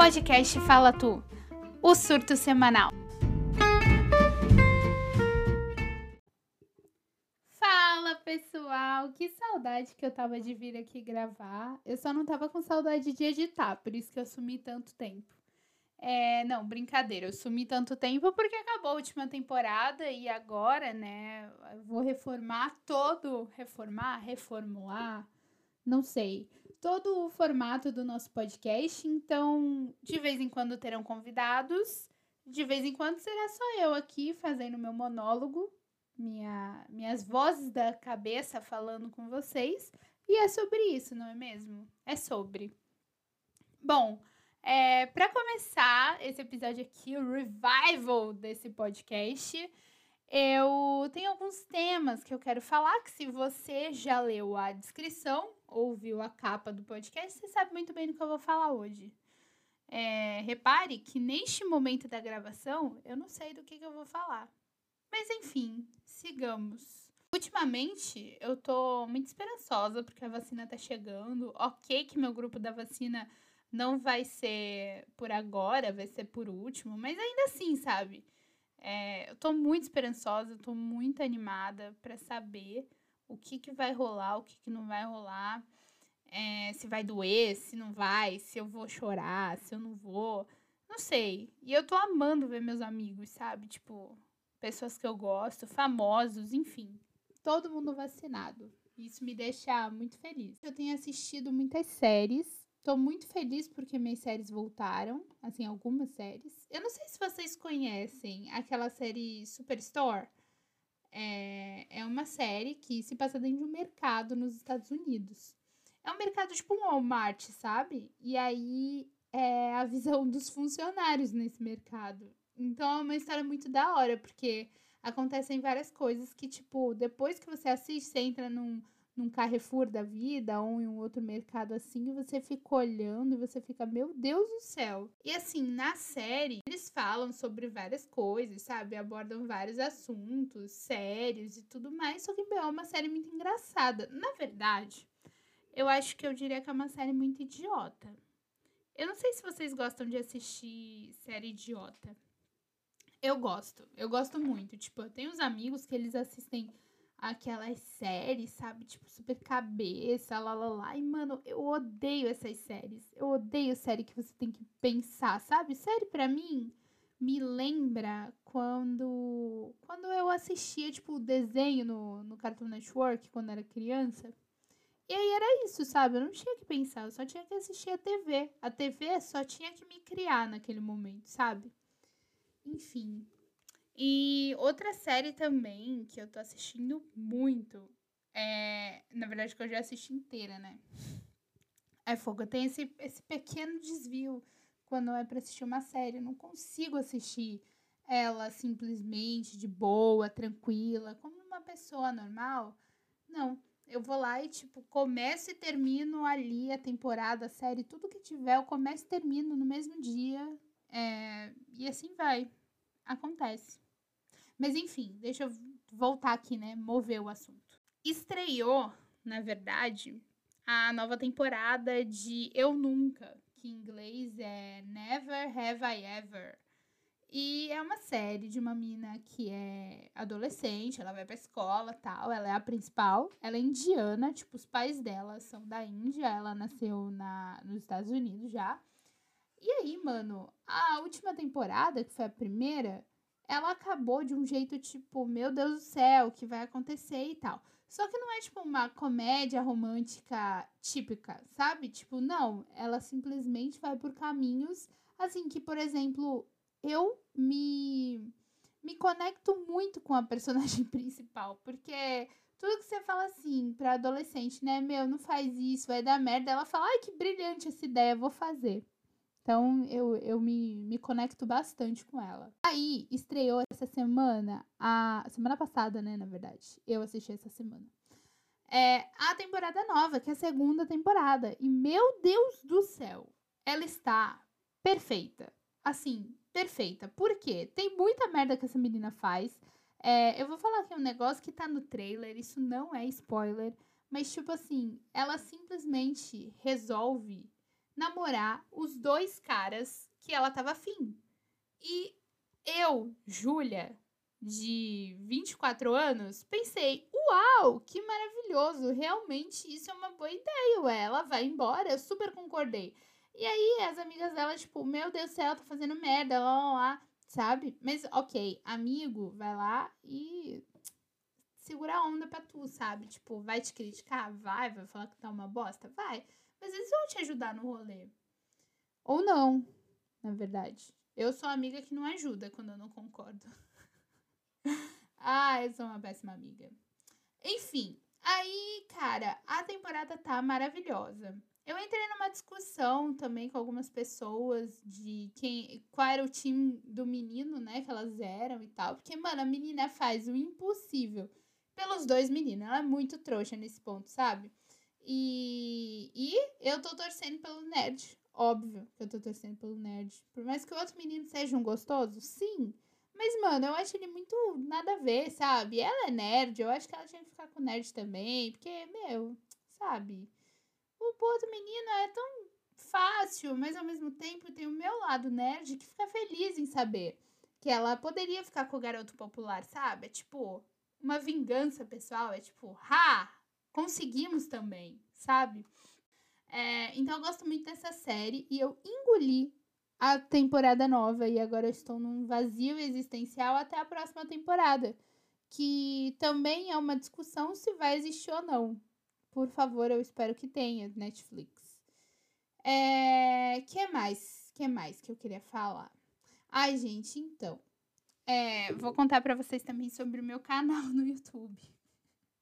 Podcast Fala Tu, o surto semanal. Fala pessoal, que saudade que eu tava de vir aqui gravar. Eu só não tava com saudade de editar, por isso que eu sumi tanto tempo. É, não, brincadeira, eu sumi tanto tempo porque acabou a última temporada e agora, né, eu vou reformar todo, reformar, reformular, não sei, todo o formato do nosso podcast, então de vez em quando terão convidados, de vez em quando será só eu aqui fazendo meu monólogo, minha, minhas vozes da cabeça falando com vocês, e é sobre isso, não é mesmo? É sobre. Bom, é, para começar esse episódio aqui, o revival desse podcast, eu tenho alguns temas que eu quero falar. Que se você já leu a descrição, ouviu a capa do podcast, você sabe muito bem do que eu vou falar hoje. É, repare que neste momento da gravação eu não sei do que, que eu vou falar. Mas enfim, sigamos. Ultimamente eu tô muito esperançosa porque a vacina tá chegando. Ok, que meu grupo da vacina não vai ser por agora, vai ser por último, mas ainda assim, sabe? É, eu tô muito esperançosa, tô muito animada para saber o que, que vai rolar, o que, que não vai rolar, é, se vai doer, se não vai, se eu vou chorar, se eu não vou. Não sei. E eu tô amando ver meus amigos, sabe? Tipo, pessoas que eu gosto, famosos, enfim. Todo mundo vacinado. Isso me deixa muito feliz. Eu tenho assistido muitas séries Tô muito feliz porque minhas séries voltaram, assim, algumas séries. Eu não sei se vocês conhecem aquela série Superstore. É, é uma série que se passa dentro de um mercado nos Estados Unidos. É um mercado tipo um Walmart, sabe? E aí é a visão dos funcionários nesse mercado. Então é uma história muito da hora, porque acontecem várias coisas que, tipo, depois que você assiste, você entra num num Carrefour da vida ou em um outro mercado assim, e você fica olhando e você fica, meu Deus do céu. E assim, na série, eles falam sobre várias coisas, sabe? Abordam vários assuntos sérios e tudo mais, só que é uma série muito engraçada. Na verdade, eu acho que eu diria que é uma série muito idiota. Eu não sei se vocês gostam de assistir série idiota. Eu gosto, eu gosto muito. Tipo, eu tenho uns amigos que eles assistem aquelas séries, sabe? Tipo, super cabeça, lá, lá, lá. E, mano, eu odeio essas séries. Eu odeio série que você tem que pensar, sabe? Série para mim me lembra quando quando eu assistia, tipo, desenho no, no Cartoon Network quando era criança. E aí era isso, sabe? Eu não tinha que pensar, eu só tinha que assistir a TV. A TV só tinha que me criar naquele momento, sabe? Enfim, e outra série também que eu tô assistindo muito é. Na verdade, que eu já assisti inteira, né? É fogo. Tenho esse, esse pequeno desvio quando é pra assistir uma série. Eu não consigo assistir ela simplesmente de boa, tranquila, como uma pessoa normal. Não. Eu vou lá e, tipo, começo e termino ali a temporada, a série, tudo que tiver, eu começo e termino no mesmo dia. É, e assim vai. Acontece. Mas enfim, deixa eu voltar aqui, né? Mover o assunto. Estreou, na verdade, a nova temporada de Eu Nunca, que em inglês é Never Have I Ever. E é uma série de uma mina que é adolescente, ela vai pra escola tal, ela é a principal, ela é indiana, tipo, os pais dela são da Índia, ela nasceu na, nos Estados Unidos já. E aí, mano, a última temporada, que foi a primeira, ela acabou de um jeito tipo, meu Deus do céu, o que vai acontecer e tal. Só que não é tipo uma comédia romântica típica, sabe? Tipo, não, ela simplesmente vai por caminhos assim que, por exemplo, eu me me conecto muito com a personagem principal, porque tudo que você fala assim para adolescente, né, meu, não faz isso, vai dar merda, ela fala: "Ai, que brilhante essa ideia, vou fazer". Então eu, eu me, me conecto bastante com ela. Aí estreou essa semana, a semana passada, né, na verdade. Eu assisti essa semana. É a temporada nova, que é a segunda temporada. E meu Deus do céu, ela está perfeita. Assim, perfeita. Por quê? Tem muita merda que essa menina faz. É, eu vou falar aqui um negócio que tá no trailer, isso não é spoiler. Mas, tipo assim, ela simplesmente resolve namorar os dois caras que ela tava afim. E eu, Júlia, de 24 anos, pensei: uau, que maravilhoso! Realmente isso é uma boa ideia, ué. Ela vai embora, eu super concordei. E aí as amigas dela, tipo, meu Deus do céu, tá fazendo merda, lá, lá, lá, sabe? Mas ok, amigo, vai lá e segura a onda pra tu, sabe? Tipo, vai te criticar? Vai, vai falar que tá uma bosta? Vai. Mas eles vão te ajudar no rolê. Ou não, na verdade. Eu sou a amiga que não ajuda quando eu não concordo. ah, eu sou uma péssima amiga. Enfim, aí, cara, a temporada tá maravilhosa. Eu entrei numa discussão também com algumas pessoas de quem, qual era o time do menino, né, que elas eram e tal. Porque, mano, a menina faz o impossível pelos dois meninos. Ela é muito trouxa nesse ponto, sabe? E, e eu tô torcendo pelo nerd. Óbvio que eu tô torcendo pelo nerd. Por mais que o outro menino seja um gostoso, sim. Mas, mano, eu acho ele muito nada a ver, sabe? Ela é nerd, eu acho que ela tinha que ficar com nerd também. Porque, meu, sabe? O outro menino é tão fácil, mas ao mesmo tempo tem o meu lado nerd que fica feliz em saber que ela poderia ficar com o garoto popular, sabe? É tipo, uma vingança pessoal, é tipo, ha! Conseguimos também, sabe? É, então eu gosto muito dessa série e eu engoli a temporada nova e agora eu estou num vazio existencial até a próxima temporada, que também é uma discussão se vai existir ou não. Por favor, eu espero que tenha Netflix. É, que mais? Que mais que eu queria falar? Ai, gente, então. É, vou contar para vocês também sobre o meu canal no YouTube.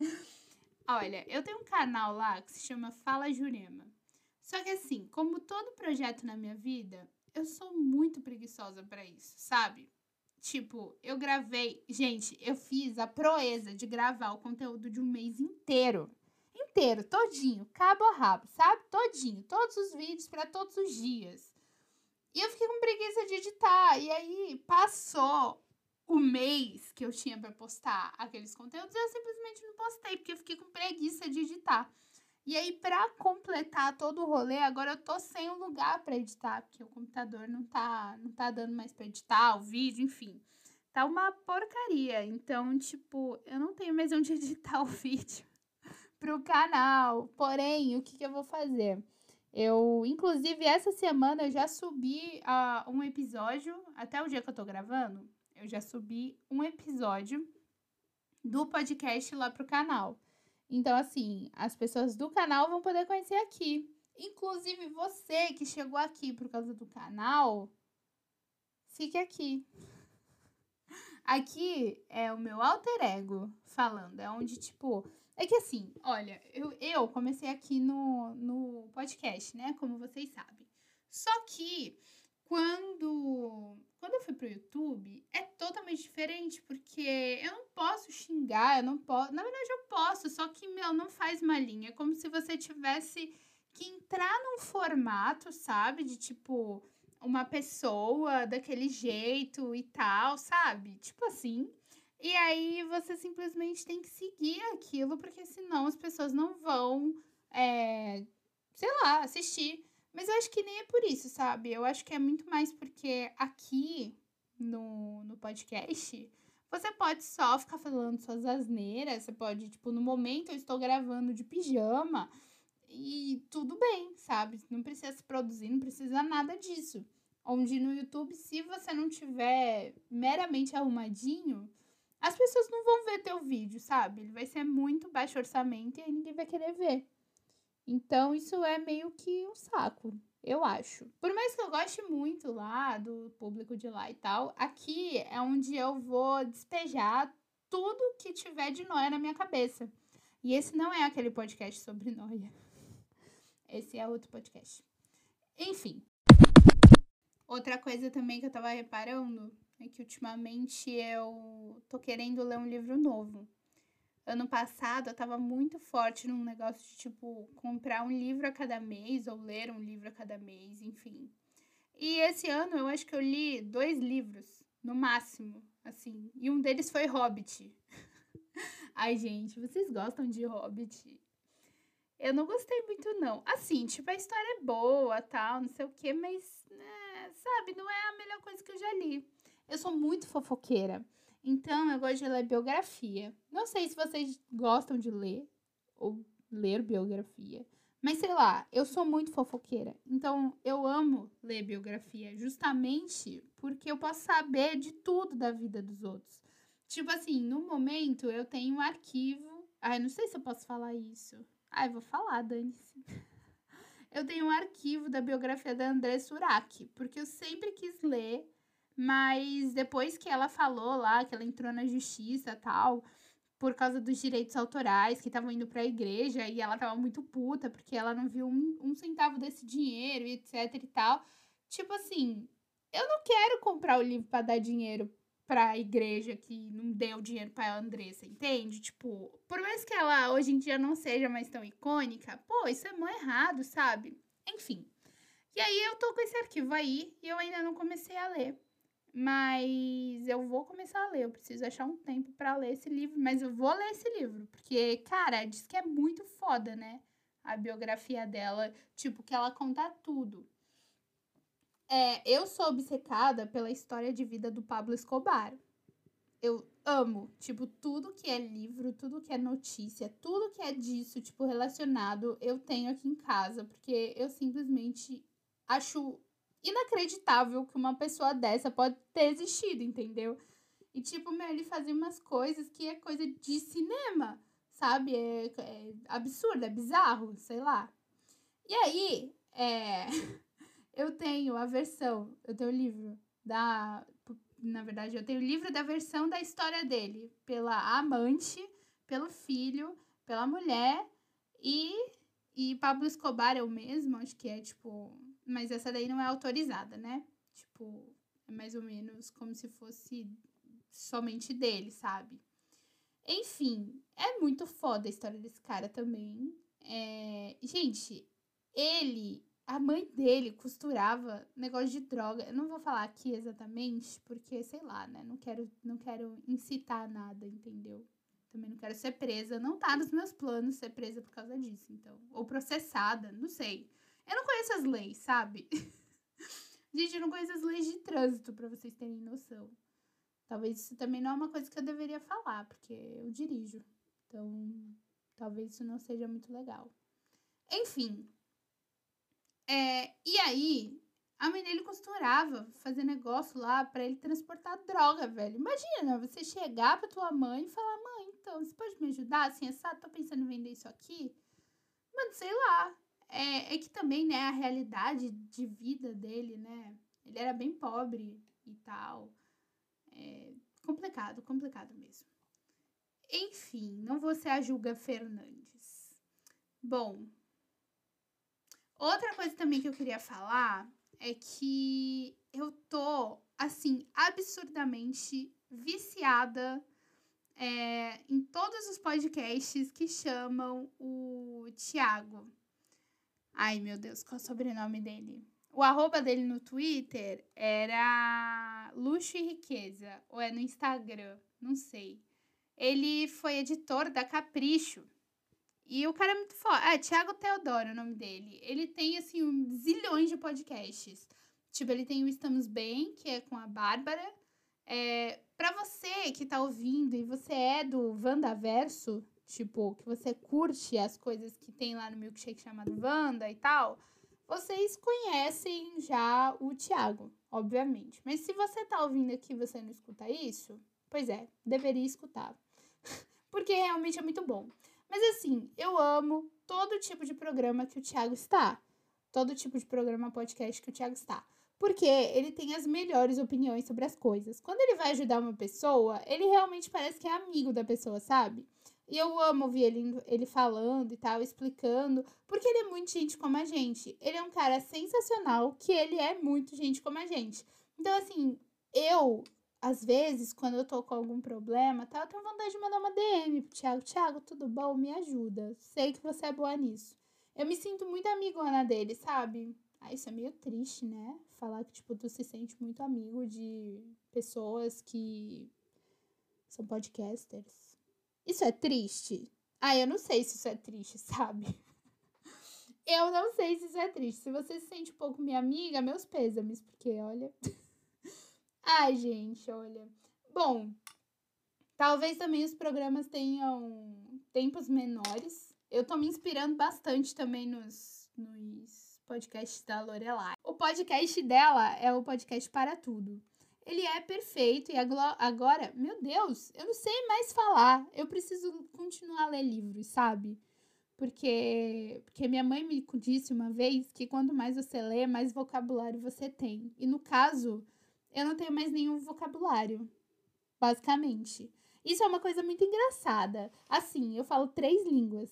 Olha, eu tenho um canal lá que se chama Fala Jurema. Só que assim, como todo projeto na minha vida, eu sou muito preguiçosa para isso, sabe? Tipo, eu gravei. Gente, eu fiz a proeza de gravar o conteúdo de um mês inteiro. Inteiro, todinho, cabo a rabo, sabe? Todinho, todos os vídeos para todos os dias. E eu fiquei com preguiça de editar. E aí passou o mês que eu tinha para postar aqueles conteúdos, eu simplesmente não postei, porque eu fiquei com preguiça de editar. E aí, para completar todo o rolê, agora eu tô sem um lugar para editar, porque o computador não tá, não tá dando mais para editar o vídeo, enfim. Tá uma porcaria. Então, tipo, eu não tenho mais onde editar o vídeo pro canal. Porém, o que, que eu vou fazer? Eu, inclusive, essa semana eu já subi uh, um episódio, até o dia que eu tô gravando, eu já subi um episódio do podcast lá pro canal. Então, assim, as pessoas do canal vão poder conhecer aqui. Inclusive, você que chegou aqui por causa do canal, fique aqui. Aqui é o meu alter ego falando. É onde, tipo. É que assim, olha, eu, eu comecei aqui no, no podcast, né? Como vocês sabem. Só que quando quando eu fui pro YouTube, é totalmente diferente, porque eu não posso xingar, eu não posso. Na verdade, eu posso, só que, meu, não faz uma linha. É como se você tivesse que entrar num formato, sabe? De tipo, uma pessoa daquele jeito e tal, sabe? Tipo assim. E aí você simplesmente tem que seguir aquilo, porque senão as pessoas não vão, é, sei lá, assistir. Mas eu acho que nem é por isso, sabe? Eu acho que é muito mais porque aqui no, no podcast você pode só ficar falando suas asneiras. Você pode, tipo, no momento eu estou gravando de pijama e tudo bem, sabe? Não precisa se produzir, não precisa nada disso. Onde no YouTube, se você não tiver meramente arrumadinho, as pessoas não vão ver teu vídeo, sabe? Ele vai ser muito baixo orçamento e aí ninguém vai querer ver. Então, isso é meio que um saco, eu acho. Por mais que eu goste muito lá do público de lá e tal, aqui é onde eu vou despejar tudo que tiver de noia na minha cabeça. E esse não é aquele podcast sobre noia. Esse é outro podcast. Enfim. Outra coisa também que eu tava reparando é que ultimamente eu tô querendo ler um livro novo. Ano passado eu tava muito forte num negócio de tipo comprar um livro a cada mês ou ler um livro a cada mês, enfim. E esse ano eu acho que eu li dois livros, no máximo, assim. E um deles foi Hobbit. Ai, gente, vocês gostam de Hobbit? Eu não gostei muito, não. Assim, tipo, a história é boa, tal, não sei o quê, mas, né, sabe, não é a melhor coisa que eu já li. Eu sou muito fofoqueira. Então, eu gosto de ler biografia. Não sei se vocês gostam de ler ou ler biografia. Mas sei lá, eu sou muito fofoqueira. Então, eu amo ler biografia justamente porque eu posso saber de tudo da vida dos outros. Tipo assim, no momento eu tenho um arquivo. Ai, não sei se eu posso falar isso. Ai, vou falar, dane-se. Eu tenho um arquivo da biografia da André Surak, porque eu sempre quis ler, mas depois que ela falou lá, que ela entrou na justiça tal, por causa dos direitos autorais que estavam indo para a igreja, e ela tava muito puta, porque ela não viu um, um centavo desse dinheiro, etc e tal. Tipo assim, eu não quero comprar o livro para dar dinheiro pra igreja que não deu dinheiro pra Andressa, entende? Tipo, por mais que ela hoje em dia não seja mais tão icônica, pô, isso é mó errado, sabe? Enfim. E aí eu tô com esse arquivo aí e eu ainda não comecei a ler. Mas eu vou começar a ler. Eu preciso achar um tempo para ler esse livro. Mas eu vou ler esse livro. Porque, cara, diz que é muito foda, né? A biografia dela. Tipo, que ela conta tudo. É, eu sou obcecada pela história de vida do Pablo Escobar. Eu amo, tipo, tudo que é livro, tudo que é notícia, tudo que é disso, tipo, relacionado, eu tenho aqui em casa, porque eu simplesmente acho inacreditável que uma pessoa dessa pode ter existido, entendeu? E, tipo, meu, ele fazia umas coisas que é coisa de cinema, sabe? É, é absurdo, é bizarro, sei lá. E aí, é. Eu tenho a versão, eu tenho o livro da. Na verdade, eu tenho o livro da versão da história dele, pela amante, pelo filho, pela mulher e. E Pablo Escobar é o mesmo, acho que é tipo. Mas essa daí não é autorizada, né? Tipo, é mais ou menos como se fosse somente dele, sabe? Enfim, é muito foda a história desse cara também. É... Gente, ele a mãe dele costurava negócio de droga. Eu não vou falar aqui exatamente, porque, sei lá, né? Não quero, não quero incitar nada, entendeu? Também não quero ser presa. Não tá nos meus planos ser presa por causa disso, então. Ou processada, não sei. Eu não conheço as leis, sabe? Gente, eu não conheço as leis de trânsito, para vocês terem noção. Talvez isso também não é uma coisa que eu deveria falar, porque eu dirijo. Então, talvez isso não seja muito legal. Enfim, é, e aí, a mãe dele costurava, fazer negócio lá para ele transportar droga, velho. Imagina, você chegar pra tua mãe e falar, mãe, então, você pode me ajudar? Assim, essa, tô pensando em vender isso aqui. Mano, sei lá. É, é que também, né, a realidade de vida dele, né? Ele era bem pobre e tal. É complicado, complicado mesmo. Enfim, não vou ser a Julga Fernandes. Bom, Outra coisa também que eu queria falar é que eu tô, assim, absurdamente viciada é, em todos os podcasts que chamam o Tiago. Ai, meu Deus, qual é o sobrenome dele? O arroba dele no Twitter era Luxo e Riqueza, ou é no Instagram, não sei. Ele foi editor da Capricho, e o cara é muito foda. É, Thiago Teodoro é o nome dele. Ele tem, assim, um zilhões de podcasts. Tipo, ele tem o Estamos Bem, que é com a Bárbara. É, pra você que tá ouvindo e você é do Verso tipo, que você curte as coisas que tem lá no milkshake chamado Wanda e tal, vocês conhecem já o Thiago, obviamente. Mas se você tá ouvindo aqui e você não escuta isso, pois é, deveria escutar. Porque realmente é muito bom. Mas assim, eu amo todo tipo de programa que o Thiago está. Todo tipo de programa podcast que o Thiago está. Porque ele tem as melhores opiniões sobre as coisas. Quando ele vai ajudar uma pessoa, ele realmente parece que é amigo da pessoa, sabe? E eu amo ouvir ele, ele falando e tal, explicando, porque ele é muito gente como a gente. Ele é um cara sensacional, que ele é muito gente como a gente. Então, assim, eu às vezes, quando eu tô com algum problema, tá, eu tenho vontade de mandar uma DM pro Thiago. Thiago, tudo bom? Me ajuda. Sei que você é boa nisso. Eu me sinto muito amigona dele, sabe? Ah, isso é meio triste, né? Falar que, tipo, tu se sente muito amigo de pessoas que são podcasters. Isso é triste? Ah, eu não sei se isso é triste, sabe? Eu não sei se isso é triste. Se você se sente um pouco minha amiga, meus pêsames, porque olha. Ai, gente, olha. Bom, talvez também os programas tenham tempos menores. Eu tô me inspirando bastante também nos, nos podcasts da Lorelai. O podcast dela é o podcast Para Tudo. Ele é perfeito e agora, meu Deus, eu não sei mais falar. Eu preciso continuar a ler livros, sabe? Porque, porque minha mãe me disse uma vez que quanto mais você lê, mais vocabulário você tem. E no caso, eu não tenho mais nenhum vocabulário, basicamente. Isso é uma coisa muito engraçada. Assim, eu falo três línguas.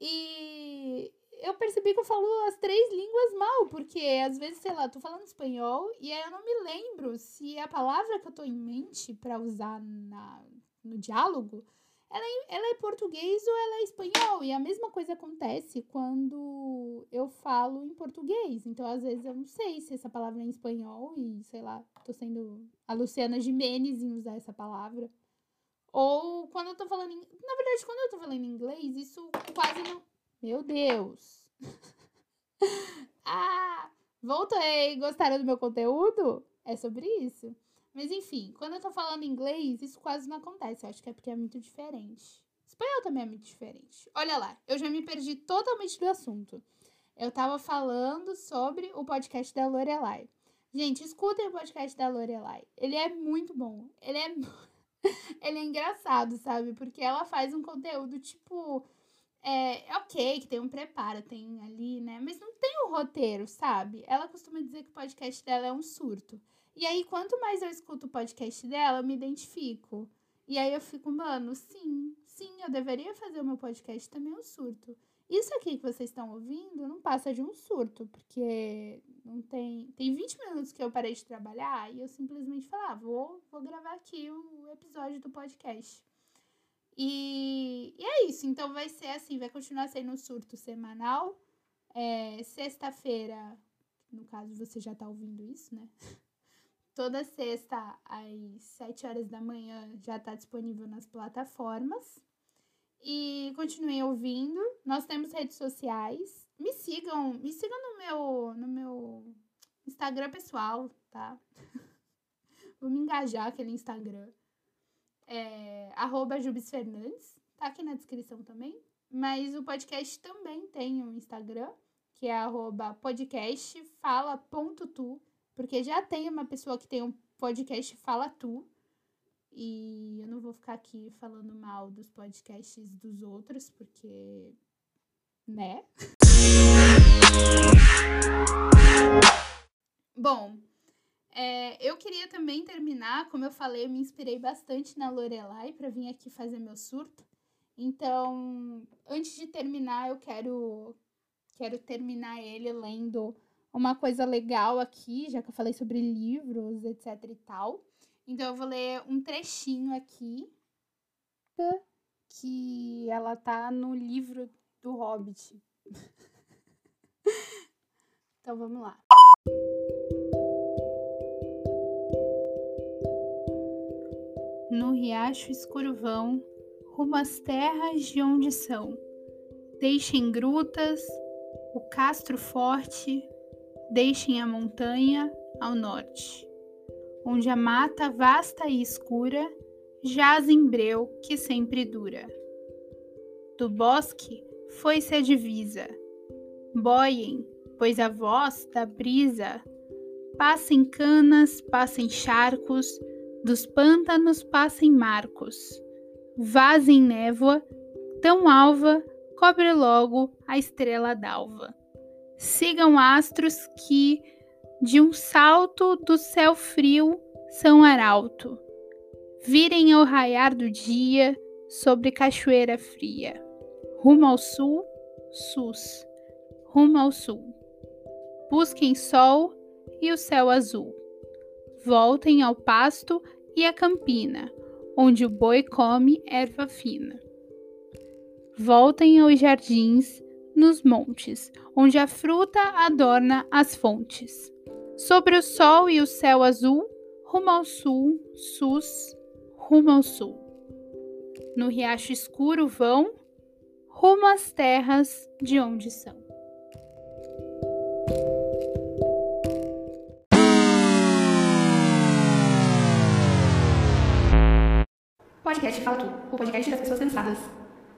E eu percebi que eu falo as três línguas mal, porque às vezes, sei lá, eu tô falando espanhol e aí eu não me lembro se a palavra que eu tô em mente para usar na, no diálogo ela é, ela é português ou ela é espanhol. E a mesma coisa acontece quando eu falo em português. Então, às vezes, eu não sei se essa palavra é em espanhol e, sei lá, tô sendo a Luciana Jimenez em usar essa palavra. Ou quando eu tô falando. Em... Na verdade, quando eu tô falando em inglês, isso quase não. Meu Deus! ah! Voltei! Gostaram do meu conteúdo? É sobre isso. Mas enfim, quando eu tô falando inglês, isso quase não acontece. Eu acho que é porque é muito diferente. Espanhol também é muito diferente. Olha lá, eu já me perdi totalmente do assunto. Eu tava falando sobre o podcast da Lorelai. Gente, escutem o podcast da Lorelai. Ele é muito bom. Ele é ele é engraçado, sabe? Porque ela faz um conteúdo tipo é, ok, que tem um preparo, tem ali, né? Mas não tem o um roteiro, sabe? Ela costuma dizer que o podcast dela é um surto. E aí, quanto mais eu escuto o podcast dela, eu me identifico. E aí eu fico, mano, sim, sim, eu deveria fazer o meu podcast também um surto. Isso aqui que vocês estão ouvindo não passa de um surto, porque não tem. Tem 20 minutos que eu parei de trabalhar e eu simplesmente falei, ah, vou, vou gravar aqui o episódio do podcast. E, e é isso. Então vai ser assim, vai continuar sendo um surto semanal. É, Sexta-feira, no caso você já tá ouvindo isso, né? Toda sexta, às 7 horas da manhã, já está disponível nas plataformas. E continuem ouvindo. Nós temos redes sociais. Me sigam, me sigam no meu, no meu Instagram pessoal, tá? Vou me engajar aquele Instagram. É, arroba Jubes Fernandes. Tá aqui na descrição também. Mas o podcast também tem um Instagram, que é arroba podcastfala.tu porque já tem uma pessoa que tem um podcast Fala Tu. E eu não vou ficar aqui falando mal dos podcasts dos outros, porque. né? Bom, é, eu queria também terminar, como eu falei, eu me inspirei bastante na Lorelai para vir aqui fazer meu surto. Então, antes de terminar, eu quero quero terminar ele lendo uma coisa legal aqui, já que eu falei sobre livros, etc e tal. Então eu vou ler um trechinho aqui que ela tá no livro do Hobbit. então vamos lá. No riacho escuro vão, rumo às terras de onde são. Deixem grutas, o castro forte, deixem a montanha ao norte, onde a mata vasta e escura jaz em breu que sempre dura. Do bosque foi-se a divisa, boiem, pois a voz da brisa passem canas, passem charcos, dos pântanos passem marcos, vazem névoa, tão alva, cobre logo a estrela d'alva. Sigam astros que, de um salto do céu frio, são arauto. Virem ao raiar do dia sobre cachoeira fria. Rumo ao sul, sus. Rumo ao sul. Busquem sol e o céu azul. Voltem ao pasto e à campina, onde o boi come erva fina. Voltem aos jardins nos montes, onde a fruta adorna as fontes. Sobre o sol e o céu azul, rumo ao sul, sus, rumo ao sul. No riacho escuro vão, rumo às terras de onde são. Podcast Fala Tudo, o podcast das pessoas cansadas.